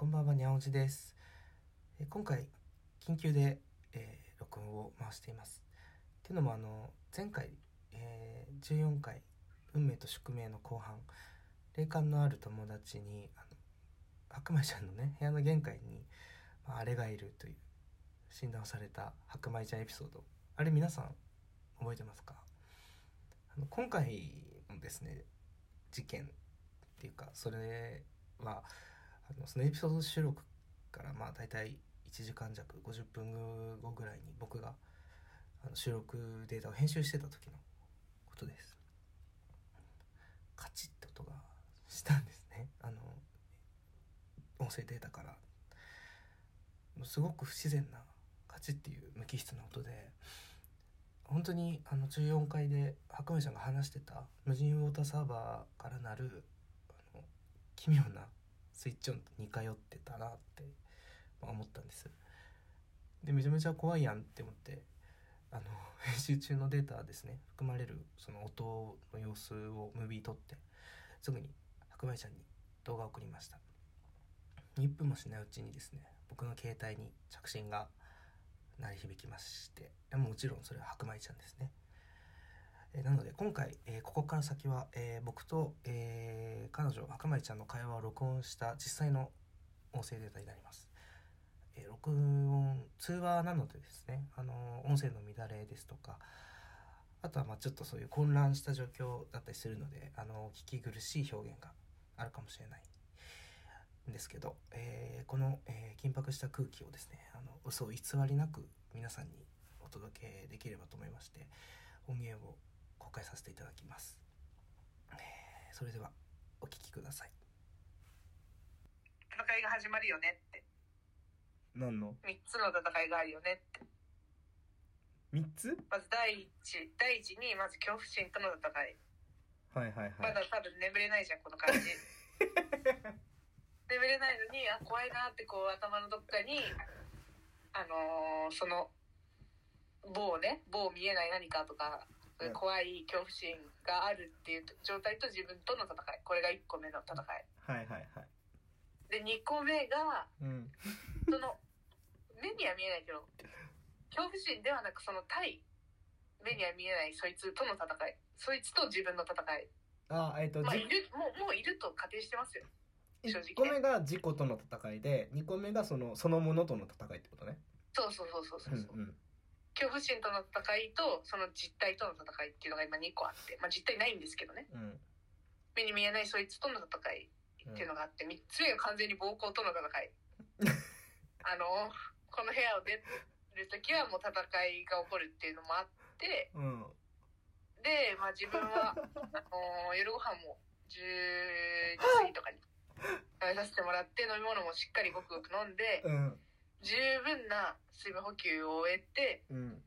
こんばんはにゃおじです、え今回緊急で、えー録音を回しています。っていうのもあの前回、えー14回「運命と宿命」の後半霊感のある友達にあの白米ちゃんのね部屋の玄関に、まあ、あれがいるという診断をされた白米ちゃんエピソード。あれ皆さん覚えてますか？あの今回のですね事件っていうかそれはあのそのエピソード収録からまあ大体1時間弱50分後ぐらいに僕があの収録データを編集してた時のことです。カチッって音がしたんですね。あの音声データから。すごく不自然なカチッっていう無機質な音で本当にあの14階で白米ちゃんが話してた無人ウォーターサーバーからなるあの奇妙なスイッチ音と似通ってたなって思ったんです。でめちゃめちゃ怖いやんって思ってあの 編集中のデータですね。含まれるその音の様子をムービー撮ってすぐに白米ちゃんに動画を送りました。1分もしないうちにですね僕の携帯に着信が鳴り響きましてもちろんそれは白米ちゃんですね。えなので今回、えここから先は、え僕と、え彼女白米ちゃんの会話を録音した実際の音声データになります、え録音通話なのでですね、あの音声の乱れですとかあとはまあちょっとそういう混乱した状況だったりするので、あの聞き苦しい表現があるかもしれないんですけど、えーこの、えー緊迫した空気をですねあの嘘を偽りなく皆さんにお届けできればと思いまして音源を公開させていただきます、えーそれではお聞きください。戦いが始まるよねって。何の？3つの戦いがあるよねって。3つ？まず第一第一にまず恐怖心との戦い。はいはいまだ多分眠れないじゃんこの感じ。眠れないのにあ怖いなってこう頭のどっかにあのーその某ね某見えない何かとかうん怖い恐怖心があるっていう状態と自分との戦い。これが1個目の戦い。はいはいはい。で2個目がうん。その目には見えないけど恐怖心ではなくその対目には見えないそいつとの戦い。そいつと自分の戦い。あえっ、とまあじいるもうもういると仮定してますよ。正直ね。1個目が自己との戦いで2個目がそのそのものとの戦いってことね。そうそうそうそうそう。う、んうん恐怖心との戦いとその実態との戦いっていうのが今2個あってまあ実態ないんですけどね。うん。目に見えないそいつとの戦いっていうのがあって3つ目が完全に暴行との戦い。あのこの部屋を出る時はもう戦いが起こるっていうのもあってうん。で、まあ自分は、あのー夜ご飯も10時過ぎとかに食べさせてもらって、飲み物もしっかりごくごく飲んで、うん十分な水分補給を終えて、うん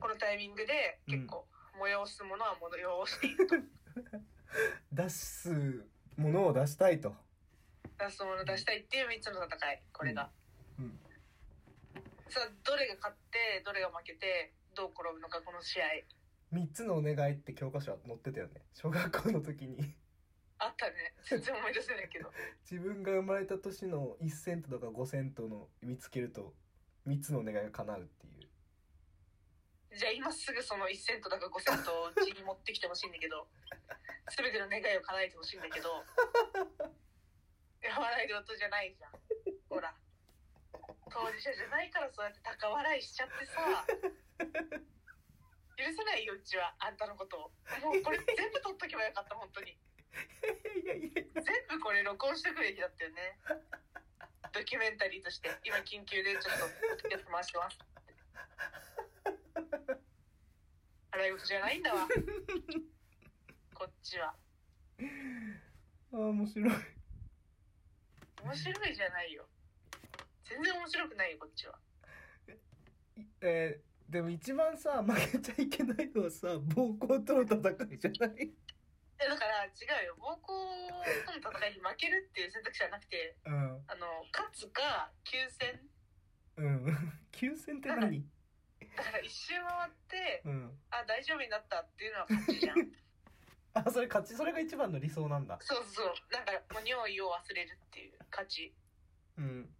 このタイミングで結構催すものは催していると。出すものを出したいと出すものを出したいっていう3つの戦い、これが。うんさあ、どれが勝って、どれが負けて、どう転ぶのか、この試合。3つのお願いって教科書は載ってたよね小学校の時にあったね。全然思い出せないけど。自分が生まれた年の1セントとか5セントの見つけると3つのお願いが叶うっていうじゃあ今すぐその1セントだか5セントをうちに持ってきてほしいんだけど、すべての願いを叶えてほしいんだけど、笑いで音じゃないじゃん。ほら。当事者じゃないからそうやって高笑いしちゃってさ、許せないよ、うちは、あんたのことを。もうこれ全部撮っとけばよかった、本当に。いやいやいや全部これ録音しとくべきだったよね。ドキュメンタリーとして、今緊急でちょっと、やって回してます。笑い事じゃないんだわ。こっちは。あー面白い面白いじゃないよ。全然面白くないよ、こっちは。えーでも一番さ負けちゃいけないのはさ暴行との戦いじゃない？えだから違うよ。暴行との戦いに負けるっていう選択肢はなくて、うんあの、勝つか、休戦。うん 休戦って何？だから一周回って、うんあ、大丈夫になったっていうのは勝ちじゃん。あそれ勝ち？それが一番の理想なんだそうそう。なんか、もう尿意を忘れるっていう勝ち。うん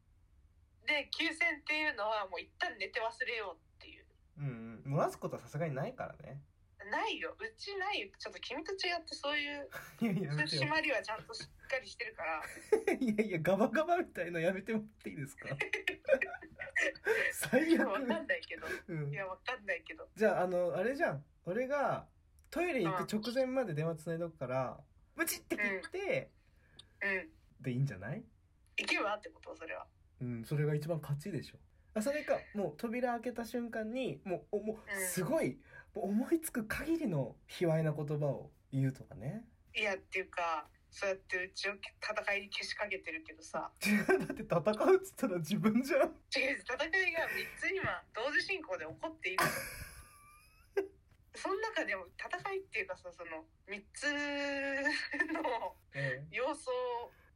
で休戦っていうのはもう一旦寝て忘れようっていううんうん漏らすことはさすがにないからねないよ。うちないよ。ちょっと君と違ってそういう いやいや締まりはちゃんとしっかりしてるから。いやいやガバガバみたいのやめてもらっていいですか？最わかん悪、ないけど。うん。い、やわかんないけど。じゃああのあれじゃん。俺がトイレ行く直前まで電話つないどくからブチって切って、うん。でいいんじゃない？行けばってこと？それは。うんそれが一番勝ちでしょ。あそれかもう扉開けた瞬間にもうおもううん。すごい、思いつく限りの卑猥な言葉を言うとかね。いやっていうかそうやってうちを戦いにけしかけてるけどさ。違 うだって戦うっつったら自分じゃん。違う戦いが3つ今同時進行で起こっている。その中でも戦いっていうかさその3つのえ要素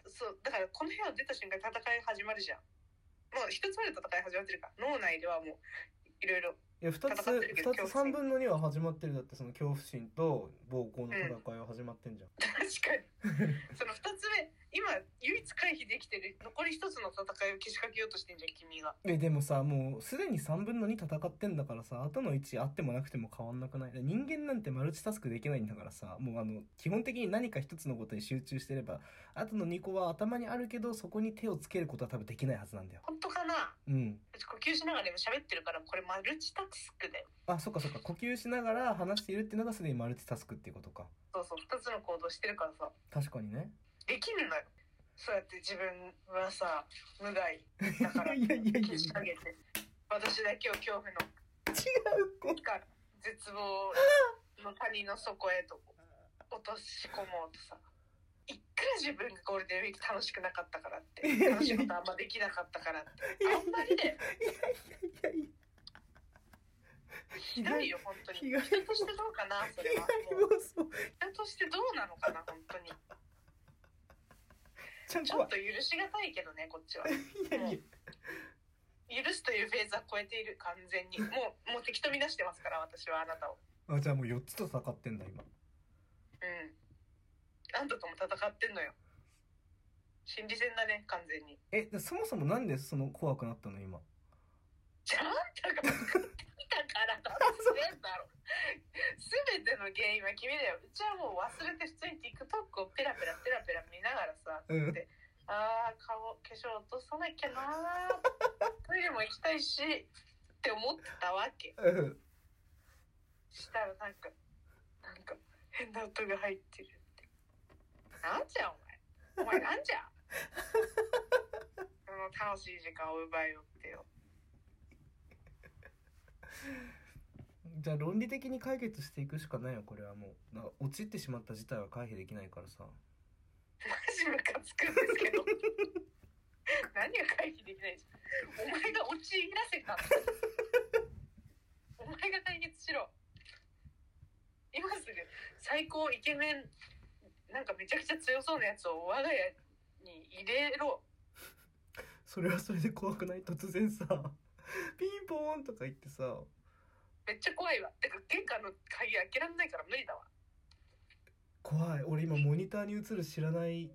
そうだからこの部屋を出た瞬間に戦い始まるじゃん。もう一つ目で戦い始まってるから脳内ではもういろいろいや2つ戦ってるけど2つ3分の2は始まってるだってその恐怖心と暴行の戦いは始まってんじゃん、確かに。その2つ目今唯一回避できてる残り1つの戦いをけしかけようとしてんじゃん君が。えでもさもうすでに3分の2戦ってんだからさ後の1あってもなくても変わんなくない？人間なんてマルチタスクできないんだからさもうあの基本的に何か一つのことに集中してれば後の2個は頭にあるけどそこに手をつけることは多分できないはずなんだよ。本当かな？うん。うち呼吸しながら今喋ってるからこれマルチタスクだよ。あそっかそっか。呼吸しながら話しているっていうのがすでにマルチタスクっていうことか。そうそう2つの行動してるからさ。確かにねできるのよ。そうやって自分はさ無害だから。いやいやいやいや。けしかけて。私だけを恐怖の違うこから絶望の谷の底へと落とし込もうとさ。いくら自分がゴールデンウィーク楽しくなかったからって。楽しいことあんまできなかったからって。あんまりでいやいやいやひどい。よ本当に。人としてどうかなそれは。人としてどうなのかな本当にちゃんちょっと許しがたいけどねこっちは。いやいや。許すというフェーズは超えている完全に。もうもう敵と見なしてますから私はあなたを。あじゃあもう4つと戦ってんだ今。うん。あんたとも戦ってんのよ。心理戦だね完全に。えでそもそもなんでその怖くなったの今？じゃああんたが作ってきたから だ全ての原因は君だよ。うちはもう忘れて普通に TikTok をペラペラペラペラ見ながらさうん。であー顔化粧落とさなきゃな トイレも行きたいしって思ってたわけ。うん。したらなんかなんか変な音が入ってるって。なんじゃお前。お前なんじゃ。その楽しい時間を奪いよってよ。じゃあ論理的に解決していくしかないよこれはもう。な陥ってしまった事態は回避できないからさ。マ ジムカつくんですけど。何が回避できないじゃんお前が陥らせたんだお前が解決しろ。今すぐ最高イケメンなんかめちゃくちゃ強そうなやつを我が家に入れろ。それはそれで怖くない？突然さピンポーンとか言ってさ。めっちゃ怖いわ。てか玄関の鍵開けられないから無理だわ。怖い。俺今モニターに映る知らない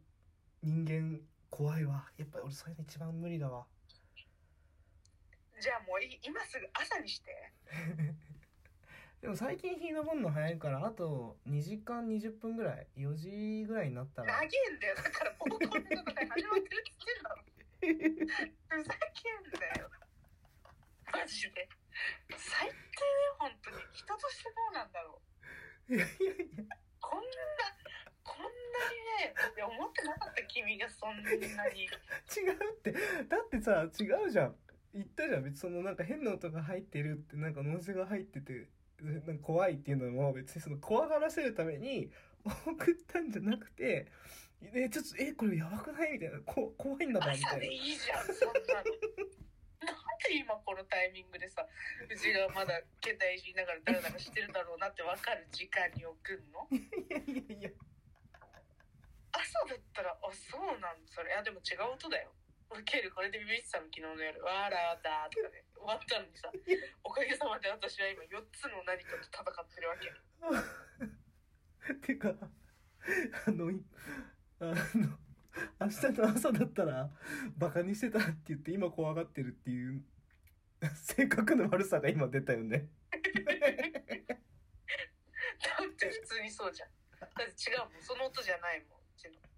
人間怖いわ。やっぱり俺そういうの一番無理だわ。じゃあもうい今すぐ朝にして。でも最近日昇るの早いからあと2時間20分ぐらい4時ぐらいになったら。長えんだよ。だからもうこんな戦い始まってるって言ってんだろふざけんなよマジで最低だよ本当に人としてどうなんだろういやいやいやこんなこんなにねいや思ってなかった君がそんなに違うってだってさ違うじゃん。言ったじゃん。別にそのなんか変な音が入ってるってなんかノイズが入っててなんか怖いっていうのも別にその怖がらせるために送ったんじゃなくてえちょっとえこれやばくないみたいな。こ怖いんだからみた朝でいいいじゃんそんなの。なんで今このタイミングでさうちがまだ携帯いじりながらダラダラしてるだろうなって分かる時間に送んの？な いやいやいや。朝だったらあそうなんそれ。いやでも違う音だよウケる。これでビビってたの昨日の夜「わらだ」とかで終わったのにさ。おかげさまで私は今4つの何かと戦ってるわけ。てかあのい あの明日の朝だったらバカにしてたって言って今怖がってるっていう 性格の悪さが今出たよね。だって普通にそうじゃん。だって違うもん。その音じゃないもん。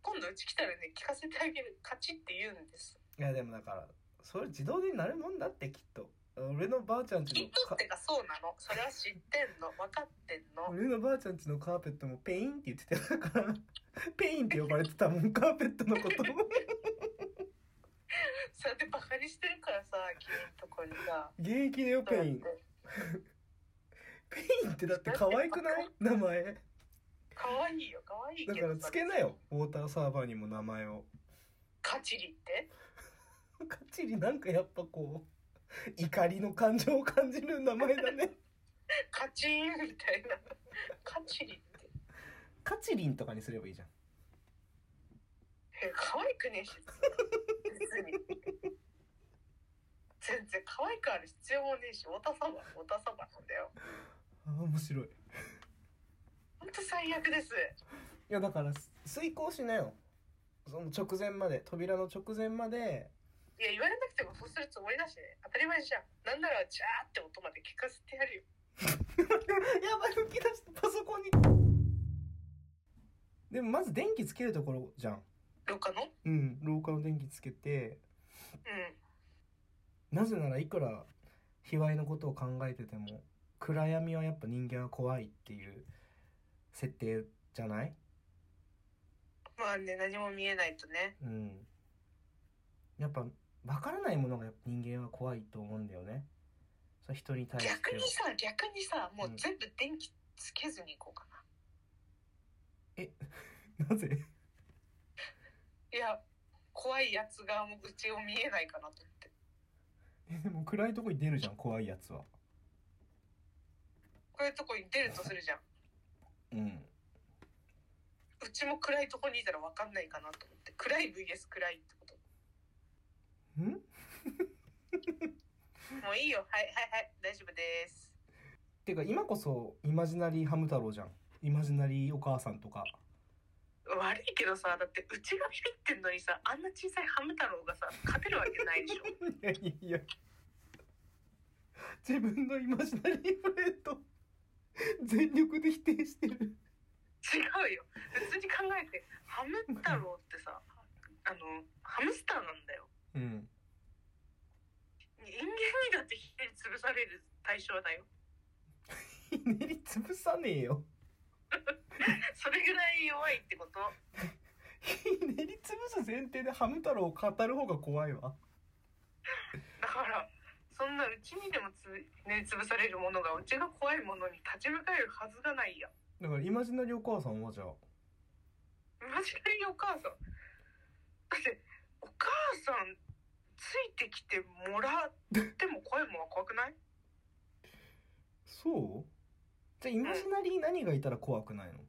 今度うち来たらね聞かせてあげる。カチって言うんですいやでもだからそれ自動でなるもんだってきっと。俺のばあちゃんちのきっとっかてかそうなの？それは知ってんの？分かってんの？俺のばあちゃんちのカーペットもペインって言ってたからペインって呼ばれてたもんカーペットのこと それでバカにしてるからさ君のとこにさ。現役だよペイン。ペインってだって可愛くない？名前。可愛いよ可愛いだからつけなよウォーターサーバーにも名前を。カチリって？カチリなんかやっぱこう怒りの感情を感じる名前だね。カチーンみたいな。カチリって。カチリンとかにすればいいじゃん。え可愛くねえし。別に。全然可愛くある必要もねえし。太田サバ太田サバなんだよ。あー面白い。いほんと最悪です。やだから遂行しなよ。その直前まで扉の直前までいや言われなくてもそうするつもりだしね当たり前じゃん。なんならジャーって音まで聞かせてやるよ。やばい吹き出したパソコンに。でもまず電気つけるところじゃん。廊下の？うん廊下の電気つけて。うん。なぜならいくら卑猥のことを考えてても暗闇はやっぱ人間は怖いっていう設定じゃない？まあね何も見えないとね。うん。やっぱ分からないものが人間は怖いと思うんだよね。それ人に対して逆にさ逆にさもう全部電気つけずに行こうかな、なぜ？いや怖いやつがもううちを見えないかなと思って。えでも暗いとこに出るじゃん怖いやつは。こういうとこに出るとするじゃん。うん。うちも暗いとこにいたら分かんないかなと思って。暗い VS 暗いってことんもういいよ。はいはいはい。大丈夫です。てか今こそイマジナリーハム太郎じゃん。イマジナリーお母さんとか。悪いけどさだってうちがビビってんのにさあんな小さいハム太郎がさ勝てるわけないでしょ。いやいやいや。自分のイマジナリーフレンド全力で否定してる。違うよ。普通に考えてハム太郎ってさあのハムスターなんだよ。うん人間にだってひねり潰される対象だよ。ひねり潰さねえよ。それぐらい弱いってこと？ひねり潰す前提でハム太郎を語る方が怖いわ。だからそんなうちにでもつね潰されるものがうちが怖いものに立ち向かえるはずがないや。だからイマジナリーお母さんはじゃあ？マジでお母さん？だってお母さんついてきてもらっても怖いも怖くない？そう？じゃあイマジナリー何がいたら怖くないの？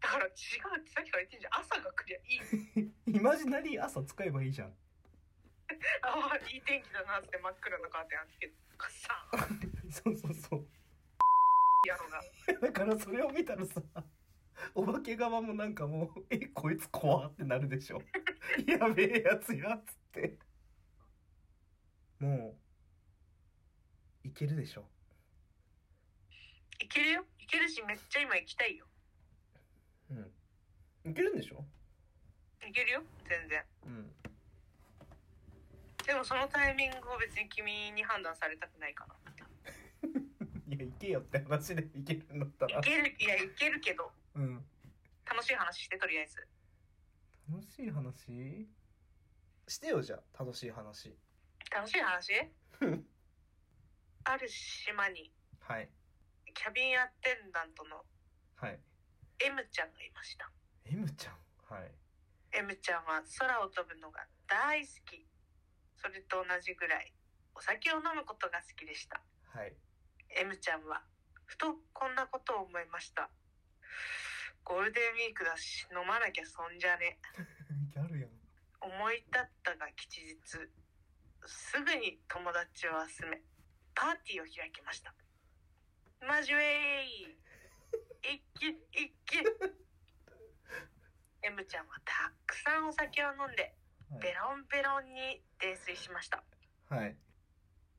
だから違うってさっきから言ってんじゃん。朝が来りゃいい。イマジナリー朝使えばいいじゃん。ああいい天気だなって真っ暗なカーテン開けてカッサーン そうそうそう。やろうが。だからそれを見たらさお化け側もなんかもう「えこいつ怖ってなるでしょ。やべえやつやっつってもういけるでしょ？いけるよ。いけるしめっちゃ今行きたいよ。うん。いけるんでしょ？いけるよ全然。うん。でもそのタイミングを別に君に判断されたくないかな。いやいけよって話でいけるんだったら。いけるいやいけるけど。うん。楽しい話してとりあえず。楽しい話？してよじゃあ。楽しい話楽しい話？ある島に。はい。キャビンアテンダントのはい。M ちゃんがいました。M ちゃん？はい。M ちゃんは空を飛ぶのが大好き。それと同じぐらいお酒を飲むことが好きでした。はい。M ちゃんはふとこんなことを思いました。ゴールデンウィークだし飲まなきゃそんじゃね。ギャルやん。思い立ったが吉日すぐに友達を集めパーティーを開きました。マジウェイ一気一気 M ちゃんはたくさんお酒を飲んでベロンベロンに泥酔しました。はい。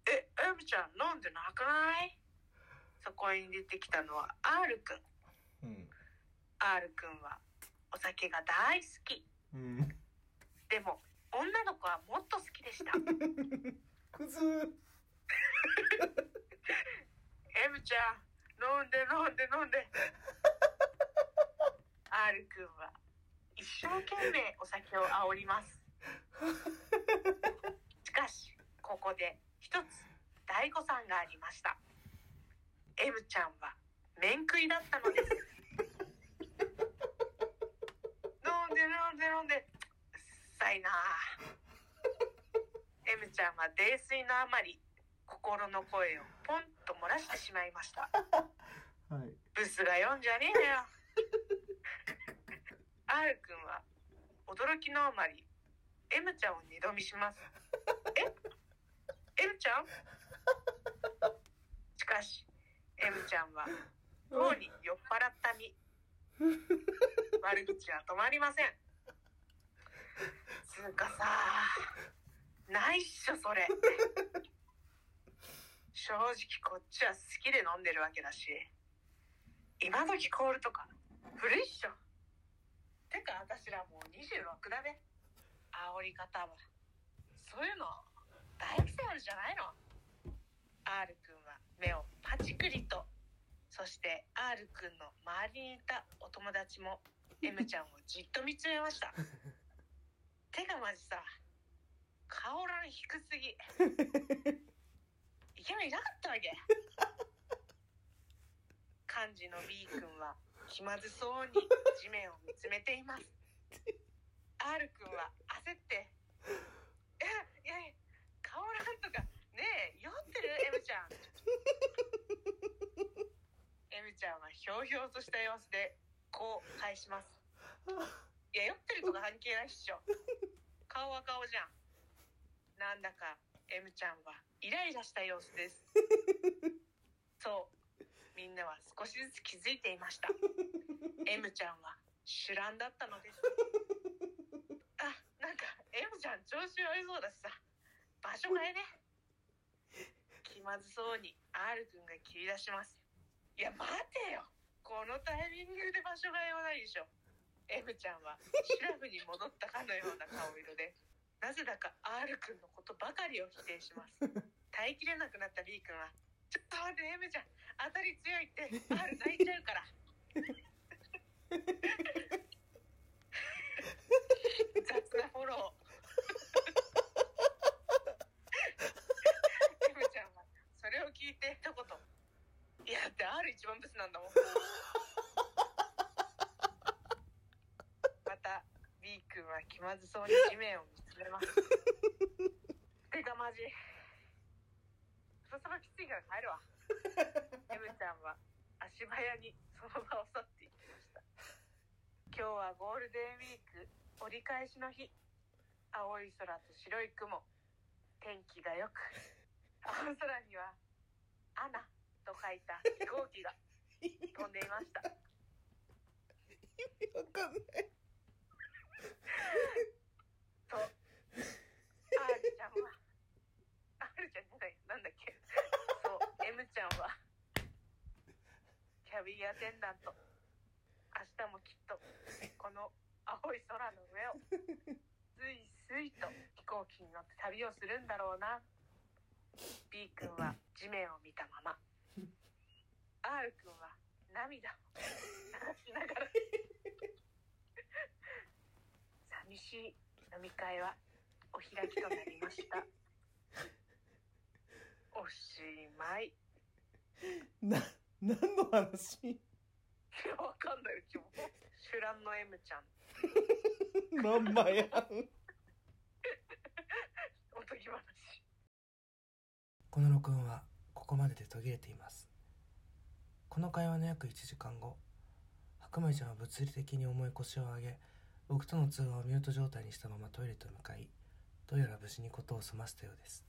え M ちゃん飲んでなくない？そこに出てきたのは R くん。うん。R くんはお酒が大好き。うん。でも女の子はもっと好きでした。クズ。M ちゃん飲んで飲んで飲んで。R くんは一生懸命お酒を煽ります。しかしここで一つ大誤算がありました。M ちゃんは面食いだったのです。飲んで飲んで飲んでさいな。M ちゃんは泥酔のあまり心の声をポンと漏らしてしまいました。はい。ブスが読んじゃねえよ。R くんは驚きのあまり M ちゃんを二度見します。え？M ちゃん？しかし M ちゃんはとうに酔っ払った身。悪口は止まりませんつうかさないっしょそれ。正直こっちは好きで飲んでるわけだし今時コールとか古いっしょ。てか私らもう26だべ。煽り方は。そういうの大癖あるじゃないの。R くんは目をパチクリと。そして R くんの周りにいたお友達も M ちゃんをじっと見つめました てかマジさ顔欄低すぎ。イケメンいなかったわけ。幹事の B 君は気まずそうに地面を見つめています。R 君は焦って「えいやいや顔なんとかねえ酔ってる？M ちゃん」M ちゃんはひょうひょうとした様子でこう返します。いや酔ってるとか関係ないっしょ顔は顔じゃん。なんだか M ちゃんは。イライラした様子です。そう。みんなは少しずつ気づいていました。M ちゃんは主乱だったのです。あなんか M ちゃん調子悪そうだしさ。場所変えね。気まずそうに R 君が切り出します。いや待てよ。このタイミングで場所変えはないでしょ M ちゃんはシラフに戻ったかのような顔色でなぜだか R 君のことばかりを否定します。耐えきれなくなった B 君は「ちょっと待って M ちゃん当たり強いって R 泣いちゃうから」雑なフォロー M ちゃんはそれを聞いて一言「いやだって R 一番ブスなんだもん」また B 君は気まずそうに地面を見つめます。てかマジそろそろきついから帰るわ。M ちゃんは足早にその場を去っていきました。今日はゴールデンウィーク。折り返しの日。青い空と白い雲。天気が良く。青空には「アナ」と書いた飛行機が飛んでいました。わかんないと R ちゃんは R ちゃんじゃないなんだっけそう M ちゃんは。キャビンアテンダント。明日もきっとこの青い空の上をスイスイと飛行機に乗って旅をするんだろうな。B 君は地面を見たまま。R 君は涙を流しながら。寂しい飲み会はお開きとなりました。おしまい。な何の話？いやわかんない。うちも。シュランの M ちゃん。まんまやん。おとぎ話。この録音はここまでで途切れています。この会話の約1時間後白米ちゃんは物理的に重い腰を上げ僕との通話をミュート状態にしたままトイレと向かいどうやら無事に事を済ませたようです。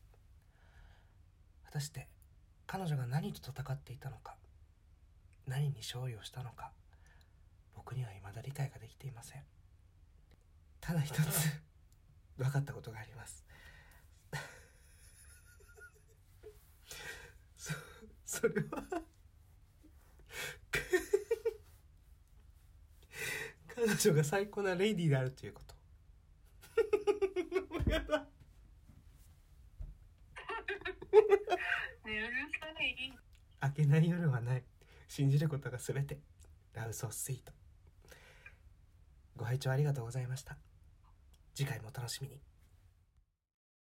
果たして彼女が何と戦っていたのか何に勝利をしたのか僕には未だ理解ができていません。ただ一つ 分かったことがあります。そそれは 彼女が最高なレイディーであるということ。やだうるさい明けない夜はない。信じることが全て。ラウソースイートご拝聴ありがとうございました。次回もお楽しみに。